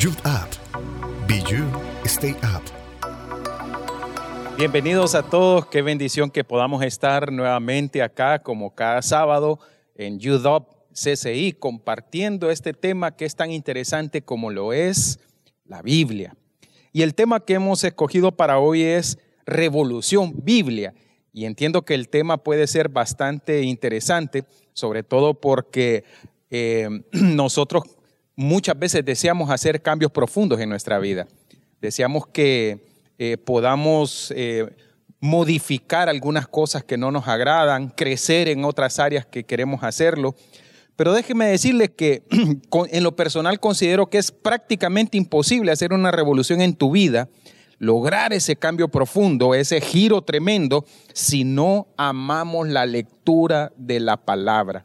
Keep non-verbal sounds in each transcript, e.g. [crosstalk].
Youth Up. Be You, Stay Up. Bienvenidos a todos, qué bendición que podamos estar nuevamente acá como cada sábado en Youth Up CCI compartiendo este tema que es tan interesante como lo es la Biblia. Y el tema que hemos escogido para hoy es revolución Biblia. Y entiendo que el tema puede ser bastante interesante, sobre todo porque eh, [clears throat] nosotros muchas veces deseamos hacer cambios profundos en nuestra vida. Deseamos que eh, podamos eh, modificar algunas cosas que no nos agradan, crecer en otras áreas que queremos hacerlo. Pero déjeme decirles que [clears throat] en lo personal considero que es prácticamente imposible hacer una revolución en tu vida, lograr ese cambio profundo, ese giro tremendo, si no amamos la lectura de la palabra.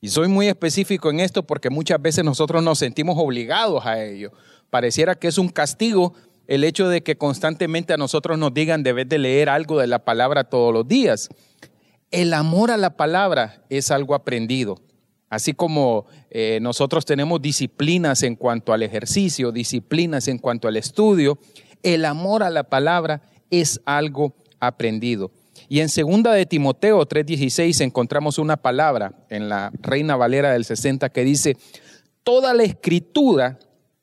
Y soy muy específico en esto porque muchas veces nosotros nos sentimos obligados a ello. Pareciera que es un castigo el hecho de que constantemente a nosotros nos digan debes de leer algo de la palabra todos los días. El amor a la palabra es algo aprendido. Así como eh, nosotros tenemos disciplinas en cuanto al ejercicio, disciplinas en cuanto al estudio, el amor a la palabra es algo aprendido. Y en segunda de Timoteo 3:16 encontramos una palabra en la Reina Valera del 60 que dice, toda la escritura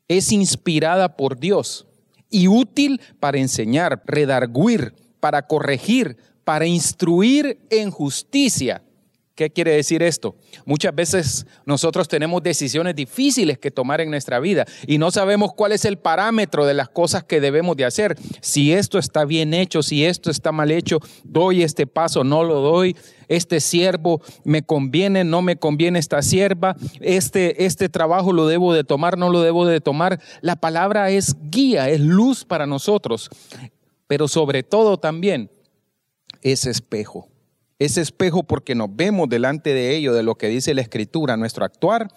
es inspirada por Dios y útil para enseñar, redarguir, para corregir, para instruir en justicia ¿Qué quiere decir esto? Muchas veces nosotros tenemos decisiones difíciles que tomar en nuestra vida y no sabemos cuál es el parámetro de las cosas que debemos de hacer. Si esto está bien hecho, si esto está mal hecho, doy este paso, no lo doy. Este siervo me conviene, no me conviene esta sierva. Este, este trabajo lo debo de tomar, no lo debo de tomar. La palabra es guía, es luz para nosotros, pero sobre todo también es espejo ese espejo porque nos vemos delante de ello, de lo que dice la Escritura, nuestro actuar,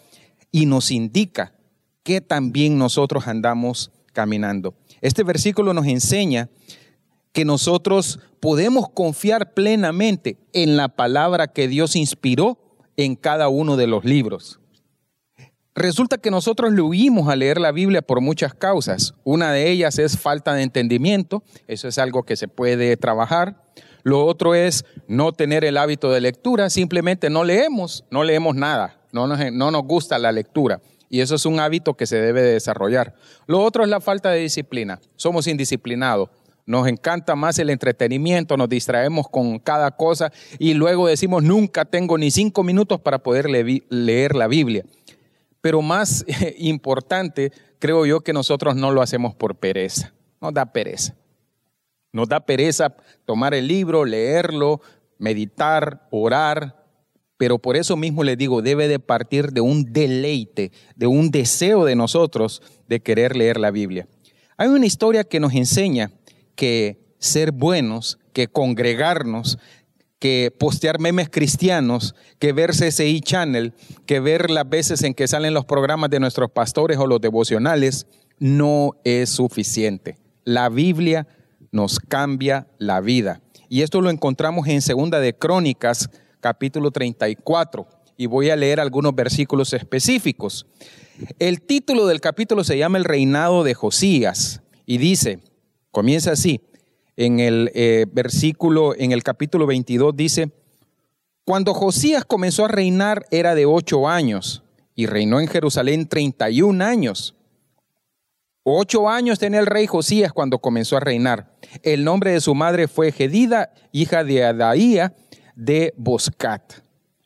y nos indica que también nosotros andamos caminando. Este versículo nos enseña que nosotros podemos confiar plenamente en la palabra que Dios inspiró en cada uno de los libros. Resulta que nosotros le huimos a leer la Biblia por muchas causas. Una de ellas es falta de entendimiento, eso es algo que se puede trabajar. Lo otro es no tener el hábito de lectura, simplemente no leemos, no leemos nada, no nos, no nos gusta la lectura. Y eso es un hábito que se debe de desarrollar. Lo otro es la falta de disciplina. Somos indisciplinados. Nos encanta más el entretenimiento, nos distraemos con cada cosa y luego decimos, nunca tengo ni cinco minutos para poder leer la Biblia. Pero más [laughs] importante, creo yo que nosotros no lo hacemos por pereza. Nos da pereza. Nos da pereza tomar el libro, leerlo, meditar, orar, pero por eso mismo les digo, debe de partir de un deleite, de un deseo de nosotros de querer leer la Biblia. Hay una historia que nos enseña que ser buenos, que congregarnos, que postear memes cristianos, que ver CCI Channel, que ver las veces en que salen los programas de nuestros pastores o los devocionales, no es suficiente. La Biblia nos cambia la vida. Y esto lo encontramos en Segunda de Crónicas, capítulo 34, y voy a leer algunos versículos específicos. El título del capítulo se llama El reinado de Josías y dice, comienza así, en el eh, versículo, en el capítulo 22 dice, cuando Josías comenzó a reinar era de ocho años y reinó en Jerusalén 31 años. Ocho años tenía el rey Josías cuando comenzó a reinar. El nombre de su madre fue Gedida, hija de Adaía de Boscat.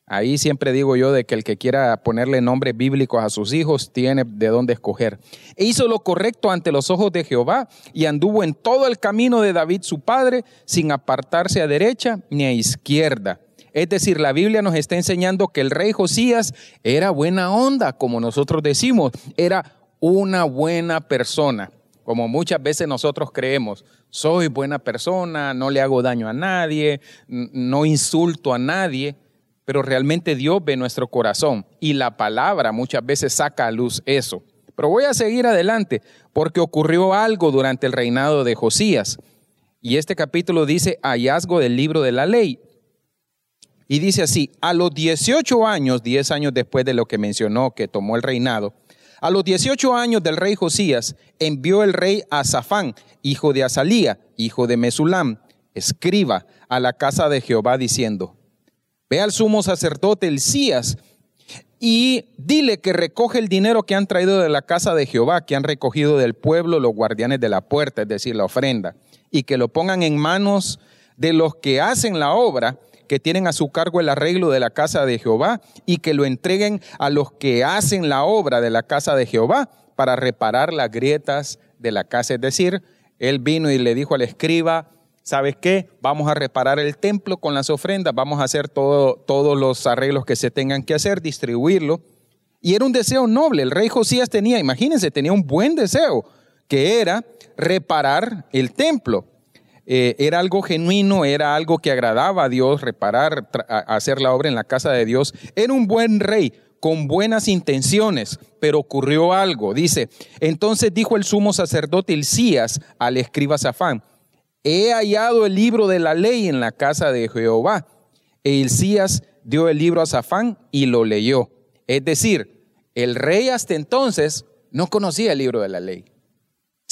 Ahí siempre digo yo de que el que quiera ponerle nombres bíblicos a sus hijos tiene de dónde escoger. E hizo lo correcto ante los ojos de Jehová y anduvo en todo el camino de David su padre sin apartarse a derecha ni a izquierda. Es decir, la Biblia nos está enseñando que el rey Josías era buena onda, como nosotros decimos, era una buena persona, como muchas veces nosotros creemos, soy buena persona, no le hago daño a nadie, no insulto a nadie, pero realmente Dios ve nuestro corazón y la palabra muchas veces saca a luz eso. Pero voy a seguir adelante porque ocurrió algo durante el reinado de Josías. Y este capítulo dice hallazgo del libro de la ley. Y dice así, a los 18 años, 10 años después de lo que mencionó que tomó el reinado, A los 18 años del rey Josías, envió el rey a Safán, hijo de Azalía, hijo de Mesulam, escriba, a la casa de Jehová, diciendo, Ve al sumo sacerdote Elías y dile que recoge el dinero que han traído de la casa de Jehová, que han recogido del pueblo los guardianes de la puerta, es decir, la ofrenda, y que lo pongan en manos de los que hacen la obra, que tienen a su cargo el arreglo de la casa de Jehová, y que lo entreguen a los que hacen la obra de la casa de Jehová para reparar las grietas de la casa. Es decir, él vino y le dijo al escriba, ¿sabes qué? Vamos a reparar el templo con las ofrendas, vamos a hacer todo, todos los arreglos que se tengan que hacer, distribuirlo. Y era un deseo noble. El rey Josías tenía, imagínense, tenía un buen deseo, que era reparar el templo. Eh, era algo genuino, era algo que agradaba a Dios, reparar, hacer la obra en la casa de Dios. Era un buen rey, con buenas intenciones, pero ocurrió algo. Dice, entonces dijo el sumo sacerdote Hilcías al escriba Safán, he hallado el libro de la ley en la casa de Jehová. E Hilcías dio el libro a Safán y lo leyó. Es decir, el rey hasta entonces no conocía el libro de la ley.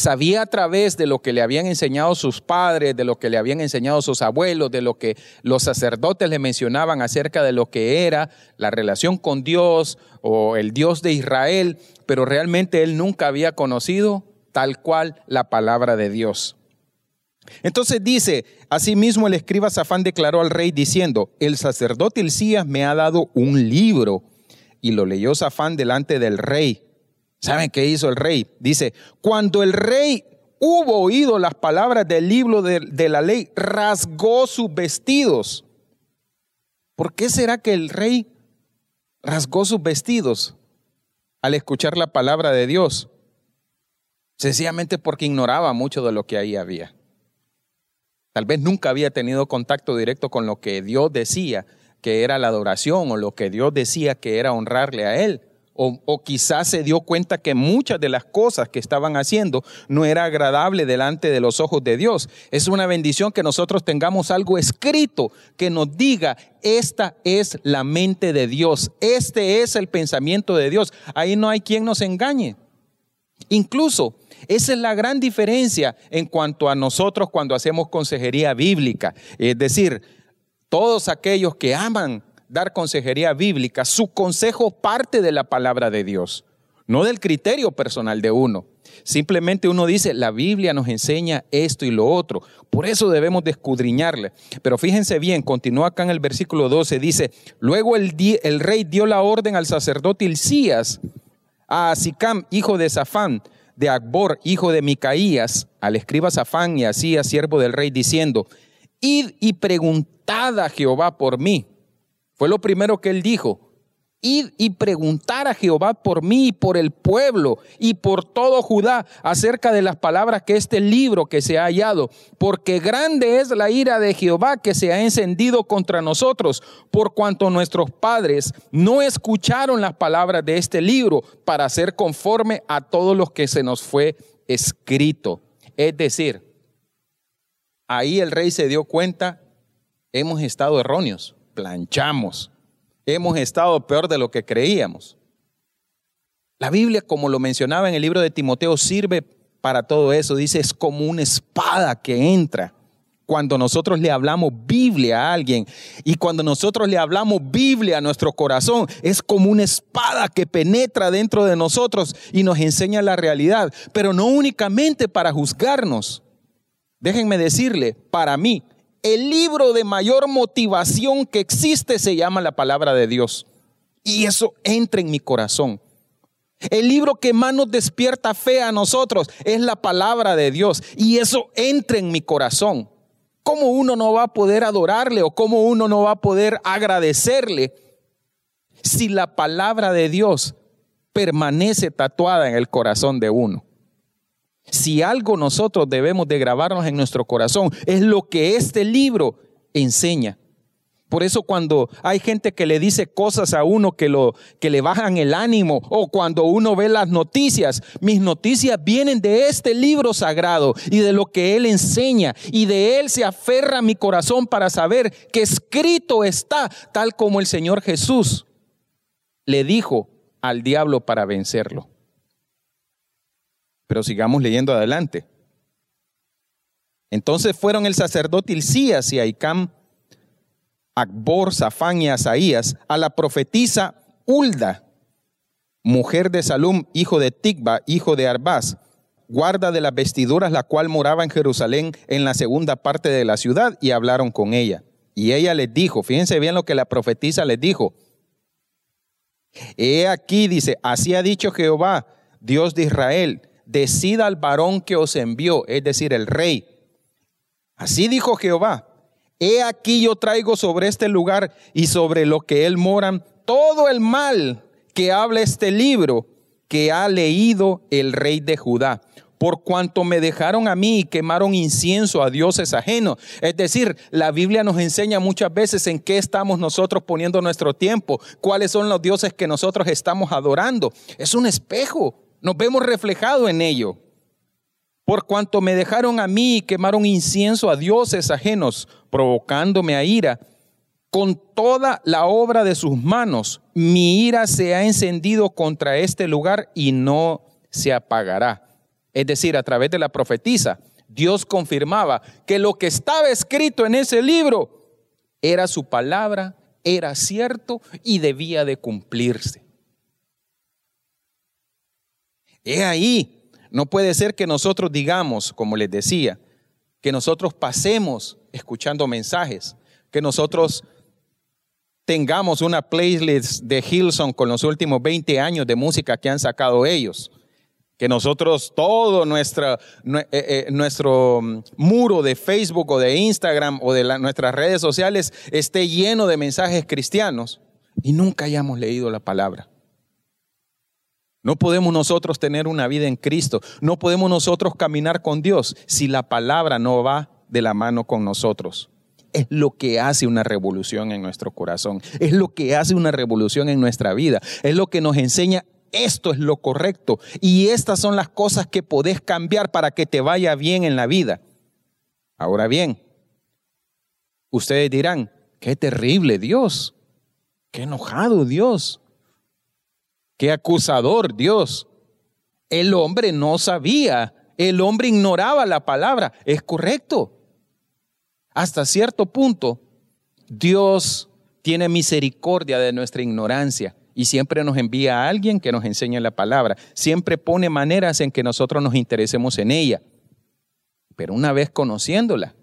Sabía a través de lo que le habían enseñado sus padres, de lo que le habían enseñado sus abuelos, de lo que los sacerdotes le mencionaban acerca de lo que era la relación con Dios o el Dios de Israel, pero realmente él nunca había conocido tal cual la palabra de Dios. Entonces dice, asimismo el escriba Safán declaró al rey diciendo, el sacerdote Elías me ha dado un libro. Y lo leyó Safán delante del rey. ¿Saben qué hizo el rey? Dice, cuando el rey hubo oído las palabras del libro de, de la ley, rasgó sus vestidos. ¿Por qué será que el rey rasgó sus vestidos al escuchar la palabra de Dios? Sencillamente porque ignoraba mucho de lo que ahí había. Tal vez nunca había tenido contacto directo con lo que Dios decía que era la adoración o lo que Dios decía que era honrarle a Él. O, quizás se dio cuenta que muchas de las cosas que estaban haciendo no era agradable delante de los ojos de Dios. Es una bendición que nosotros tengamos algo escrito que nos diga, esta es la mente de Dios, este es el pensamiento de Dios. Ahí no hay quien nos engañe. Incluso esa es la gran diferencia en cuanto a nosotros cuando hacemos consejería bíblica. Es decir, todos aquellos que aman dar consejería bíblica, su consejo parte de la palabra de Dios, no del criterio personal de uno. Simplemente uno dice, la Biblia nos enseña esto y lo otro. Por eso debemos de. Pero fíjense bien, continúa acá en el versículo 12, dice, luego el, rey dio la orden al sacerdote Ilcías, a Sicam, hijo de Safán, de Akbor, hijo de Micaías, al escriba Safán y así a siervo del rey, diciendo, id y preguntad a Jehová por mí. Fue lo primero que él dijo. Id y preguntar a Jehová por mí y por el pueblo y por todo Judá acerca de las palabras que este libro que se ha hallado, porque grande es la ira de Jehová que se ha encendido contra nosotros, por cuanto nuestros padres no escucharon las palabras de este libro para ser conforme a todo lo que se nos fue escrito. Es decir, ahí el rey se dio cuenta, hemos estado erróneos, planchamos hemos estado peor de lo que creíamos. La Biblia, como lo mencionaba en el libro de Timoteo, sirve para todo eso. Dice, es como una espada que entra. Cuando nosotros le hablamos Biblia a alguien y cuando nosotros le hablamos Biblia a nuestro corazón, es como una espada que penetra dentro de nosotros y nos enseña la realidad, pero no únicamente para juzgarnos. Déjenme decirle, para mí, el libro de mayor motivación que existe se llama la palabra de Dios. Y eso entra en mi corazón. El libro que más nos despierta fe a nosotros es la palabra de Dios. Y eso entra en mi corazón. ¿Cómo uno no va a poder adorarle o cómo uno no va a poder agradecerle si la palabra de Dios permanece tatuada en el corazón de uno? Si algo nosotros debemos de grabarnos en nuestro corazón, es lo que este libro enseña. Por eso cuando hay gente que le dice cosas a uno que, lo, que le bajan el ánimo o cuando uno ve las noticias, mis noticias vienen de este libro sagrado y de lo que él enseña y de él se aferra mi corazón para saber que escrito está tal como el Señor Jesús le dijo al diablo para vencerlo. Pero sigamos leyendo adelante. Entonces fueron el sacerdote Ilcías y Aicam, Akbor, Safán y Asaías a la profetisa Ulda, mujer de Salum, hijo de Tigba, hijo de Arbaz, guarda de las vestiduras, la cual moraba en Jerusalén en la segunda parte de la ciudad, y hablaron con ella. Y ella les dijo, fíjense bien lo que la profetisa les dijo. He aquí, dice, así ha dicho Jehová, Dios de Israel, decida al varón que os envió, es decir, el rey. Así dijo Jehová, he aquí yo traigo sobre este lugar y sobre lo que él moran todo el mal que habla este libro que ha leído el rey de Judá por cuanto me dejaron a mí y quemaron incienso a dioses ajenos. Es decir, la Biblia nos enseña muchas veces en qué estamos nosotros poniendo nuestro tiempo, cuáles son los dioses que nosotros estamos adorando. Es un espejo, nos vemos reflejado en ello. Por cuanto me dejaron a mí y quemaron incienso a dioses ajenos, provocándome a ira, con toda la obra de sus manos, mi ira se ha encendido contra este lugar y no se apagará. Es decir, a través de la profetisa, Dios confirmaba que lo que estaba escrito en ese libro era su palabra, era cierto y debía de cumplirse. He ahí, no puede ser que nosotros digamos, como les decía, que nosotros pasemos escuchando mensajes, que nosotros tengamos una playlist de Hilson con los últimos 20 años de música que han sacado ellos que nosotros todo nuestra, eh, eh, nuestro mm, muro de Facebook o de Instagram o de nuestras redes sociales esté lleno de mensajes cristianos y nunca hayamos leído la palabra. No podemos nosotros tener una vida en Cristo, no podemos nosotros caminar con Dios si la palabra no va de la mano con nosotros. Es lo que hace una revolución en nuestro corazón, es lo que hace una revolución en nuestra vida, es lo que nos enseña esto es lo correcto. Y estas son las cosas que podés cambiar para que te vaya bien en la vida. Ahora bien, ustedes dirán, qué terrible Dios, qué enojado Dios, qué acusador Dios. El hombre no sabía, el hombre ignoraba la palabra, es correcto. Hasta cierto punto, Dios tiene misericordia de nuestra ignorancia y siempre nos envía a alguien que nos enseñe la palabra. Siempre pone maneras en que nosotros nos interesemos en ella. Pero una vez conociéndola,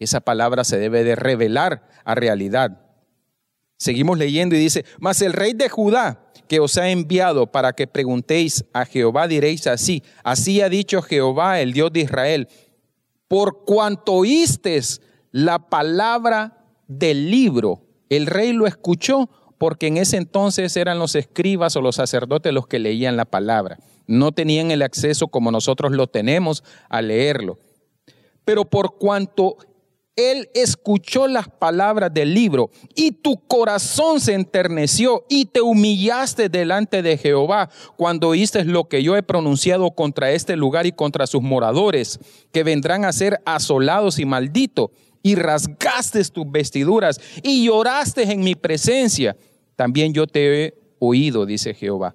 esa palabra se debe de revelar a realidad. Seguimos leyendo y dice, mas el rey de Judá que os ha enviado para que preguntéis a Jehová, diréis así, así ha dicho Jehová, el Dios de Israel, por cuanto oístes la palabra del libro, el rey lo escuchó porque en ese entonces eran los escribas o los sacerdotes los que leían la palabra. No tenían el acceso como nosotros lo tenemos a leerlo. Pero por cuanto él escuchó las palabras del libro y tu corazón se enterneció y te humillaste delante de Jehová cuando oíste lo que yo he pronunciado contra este lugar y contra sus moradores, que vendrán a ser asolados y malditos y rasgaste tus vestiduras y lloraste en mi presencia, también yo te he oído, dice Jehová.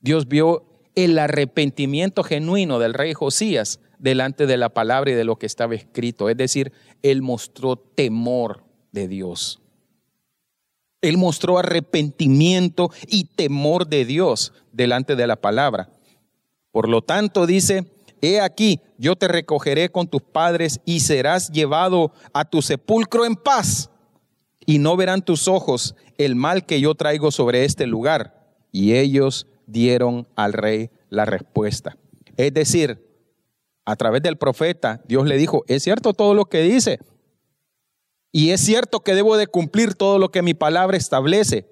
Dios vio el arrepentimiento genuino del rey Josías delante de la palabra y de lo que estaba escrito. Es decir, él mostró temor de Dios. Él mostró arrepentimiento y temor de Dios delante de la palabra. Por lo tanto, dice, he aquí, yo te recogeré con tus padres y serás llevado a tu sepulcro en paz, y no verán tus ojos el mal que yo traigo sobre este lugar. Y ellos dieron al rey la respuesta. Es decir, a través del profeta, Dios le dijo, es cierto todo lo que dice, y es cierto que debo de cumplir todo lo que mi palabra establece.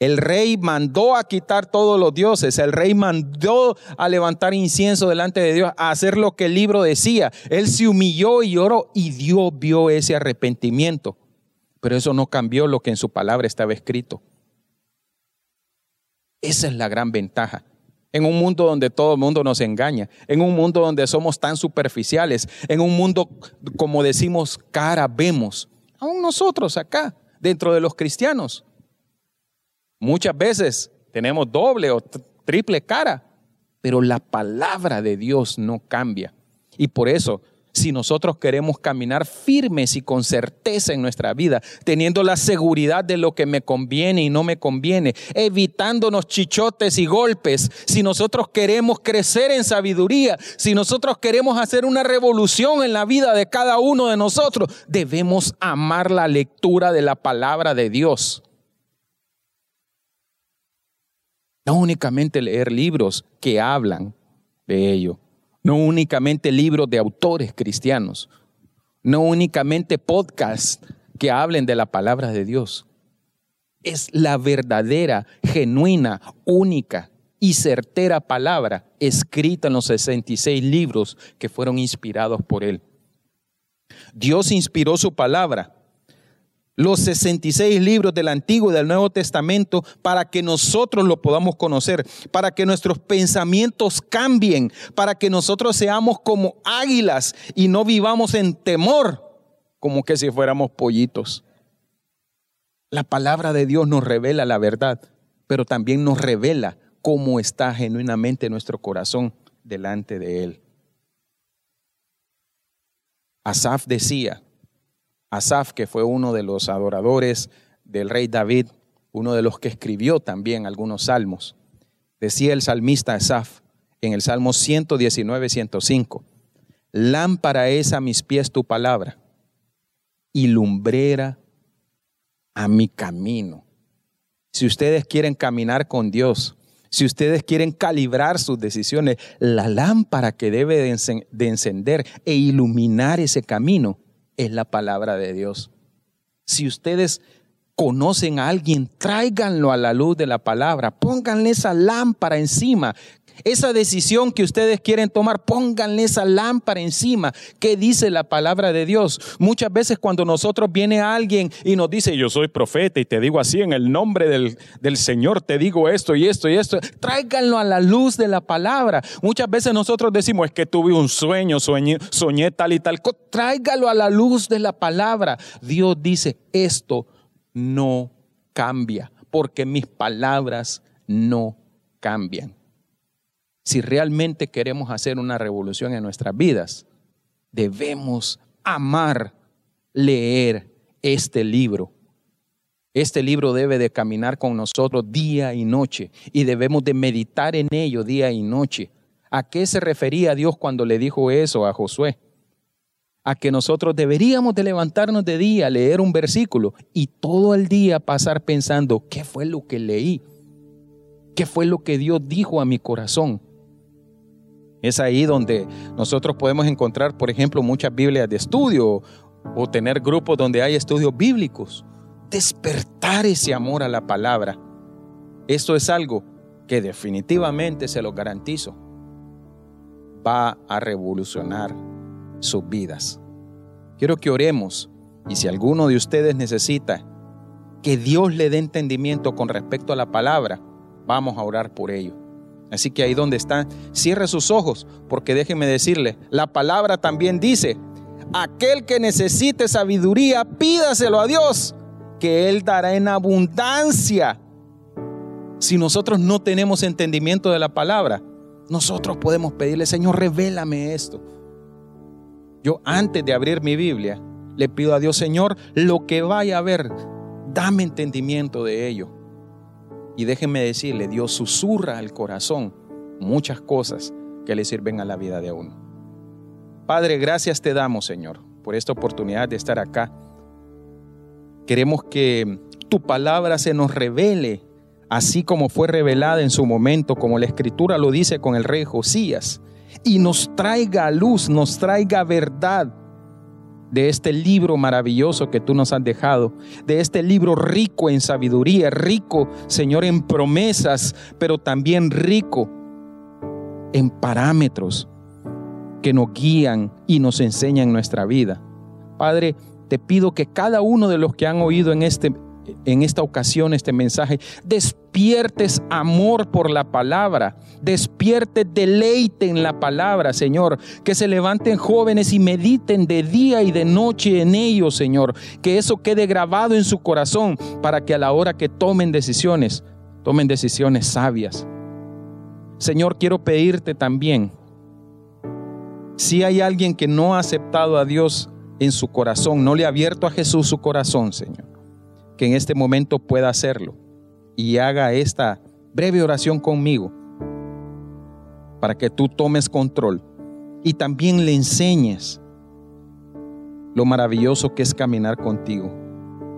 El rey mandó a quitar todos los dioses, el rey mandó a levantar incienso delante de Dios, a hacer lo que el libro decía. Él se humilló y lloró y Dios vio ese arrepentimiento. Pero eso no cambió lo que en su palabra estaba escrito. Esa es la gran ventaja. En un mundo donde todo el mundo nos engaña, en un mundo donde somos tan superficiales, en un mundo, como decimos, cara vemos, aún nosotros acá, dentro de los cristianos, Muchas veces tenemos doble o triple cara. pero la palabra de Dios no cambia. Y por eso si nosotros queremos caminar firmes y con certeza en nuestra vida, teniendo la seguridad de lo que me conviene y no me conviene, evitándonos chichotes y golpes, si nosotros queremos crecer en sabiduría, si nosotros queremos hacer una revolución en la vida de cada uno de nosotros, debemos amar la lectura de la palabra de Dios. No únicamente leer libros que hablan de ello, no únicamente libros de autores cristianos, no únicamente podcasts que hablen de la palabra de Dios. Es la verdadera, genuina, única y certera palabra escrita en los 66 libros que fueron inspirados por Él. Dios inspiró su palabra los 66 libros del Antiguo y del Nuevo Testamento para que nosotros lo podamos conocer, para que nuestros pensamientos cambien, para que nosotros seamos como águilas y no vivamos en temor como que si fuéramos pollitos. La palabra de Dios nos revela la verdad, pero también nos revela cómo está genuinamente nuestro corazón delante de Él. Asaf decía, Asaf, que fue uno de los adoradores del rey David, uno de los que escribió también algunos salmos. Decía el salmista Asaf en el Salmo 119, 105, Lámpara es a mis pies tu palabra y lumbrera a mi camino. Si ustedes quieren caminar con Dios, si ustedes quieren calibrar sus decisiones, la lámpara que debe de encender e iluminar ese camino es la palabra de Dios. Si ustedes conocen a alguien, tráiganlo a la luz de la palabra, pónganle esa lámpara encima esa decisión que ustedes quieren tomar, pónganle esa lámpara encima. ¿Qué dice la palabra de Dios? Muchas veces cuando nosotros viene alguien y nos dice, yo soy profeta y te digo así, en el nombre del, del Señor te digo esto y esto y esto, tráiganlo a la luz de la palabra. Muchas veces nosotros decimos, es que tuve un sueño, soñé, soñé tal y tal. Tráigalo a la luz de la palabra. Dios dice, esto no cambia, porque mis palabras no cambian si realmente queremos hacer una revolución en nuestras vidas, debemos amar leer este libro. Este libro debe de caminar con nosotros día y noche y debemos de meditar en ello día y noche. ¿A qué se refería Dios cuando le dijo eso a Josué? A que nosotros deberíamos de levantarnos de día, leer un versículo y todo el día pasar pensando, ¿qué fue lo que leí? ¿Qué fue lo que Dios dijo a mi corazón? Es ahí donde nosotros podemos encontrar, por ejemplo, muchas Biblias de estudio o tener grupos donde hay estudios bíblicos. Despertar ese amor a la palabra. Esto es algo que definitivamente, se lo garantizo, va a revolucionar sus vidas. Quiero que oremos y si alguno de ustedes necesita que Dios le dé entendimiento con respecto a la palabra, vamos a orar por ello. Así que ahí donde está, cierre sus ojos, porque déjenme decirle, la palabra también dice, aquel que necesite sabiduría, pídaselo a Dios, que Él dará en abundancia. Si nosotros no tenemos entendimiento de la palabra, nosotros podemos pedirle, Señor, revélame esto. Yo antes de abrir mi Biblia, le pido a Dios, Señor, lo que vaya a ver, dame entendimiento de ello. Y déjenme decirle, Dios susurra al corazón muchas cosas que le sirven a la vida de uno. Padre, gracias te damos, Señor, por esta oportunidad de estar acá. Queremos que tu palabra se nos revele, así como fue revelada en su momento, como la escritura lo dice con el rey Josías, y nos traiga luz, nos traiga verdad de este libro maravilloso que tú nos has dejado, de este libro rico en sabiduría, rico, Señor, en promesas, pero también rico en parámetros que nos guían y nos enseñan nuestra vida. Padre, te pido que cada uno de los que han oído en este en esta ocasión este mensaje, despiertes amor por la palabra, despierte deleite en la palabra, Señor, que se levanten jóvenes y mediten de día y de noche en ello, Señor, que eso quede grabado en su corazón para que a la hora que tomen decisiones, tomen decisiones sabias. Señor, quiero pedirte también, si hay alguien que no ha aceptado a Dios en su corazón, no le ha abierto a Jesús su corazón, Señor, que en este momento pueda hacerlo y haga esta breve oración conmigo para que tú tomes control y también le enseñes lo maravilloso que es caminar contigo.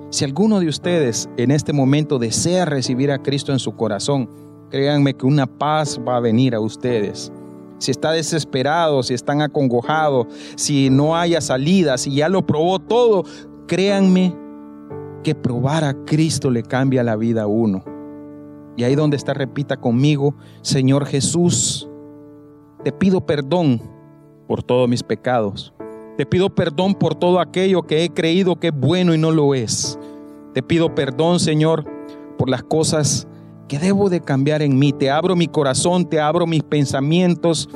Si alguno de ustedes en este momento desea recibir a Cristo en su corazón, créanme que una paz va a venir a ustedes. Si está desesperado, si están acongojados, si no haya salida, si ya lo probó todo, créanme que probar a Cristo le cambia la vida a uno. Y ahí donde está, repita conmigo, Señor Jesús, te pido perdón por todos mis pecados. Te pido perdón por todo aquello que he creído que es bueno y no lo es. Te pido perdón, Señor, por las cosas que debo de cambiar en mí. Te abro mi corazón, te abro mis pensamientos,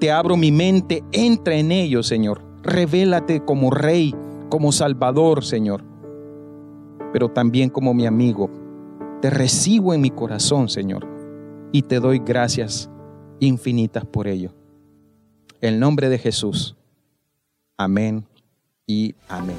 te abro mi mente. Entra en ellos, Señor. Revélate como Rey, como Salvador, Señor. Pero también como mi amigo. Te recibo en mi corazón, Señor. Y te doy gracias infinitas por ello. En nombre de Jesús. Amén y amén.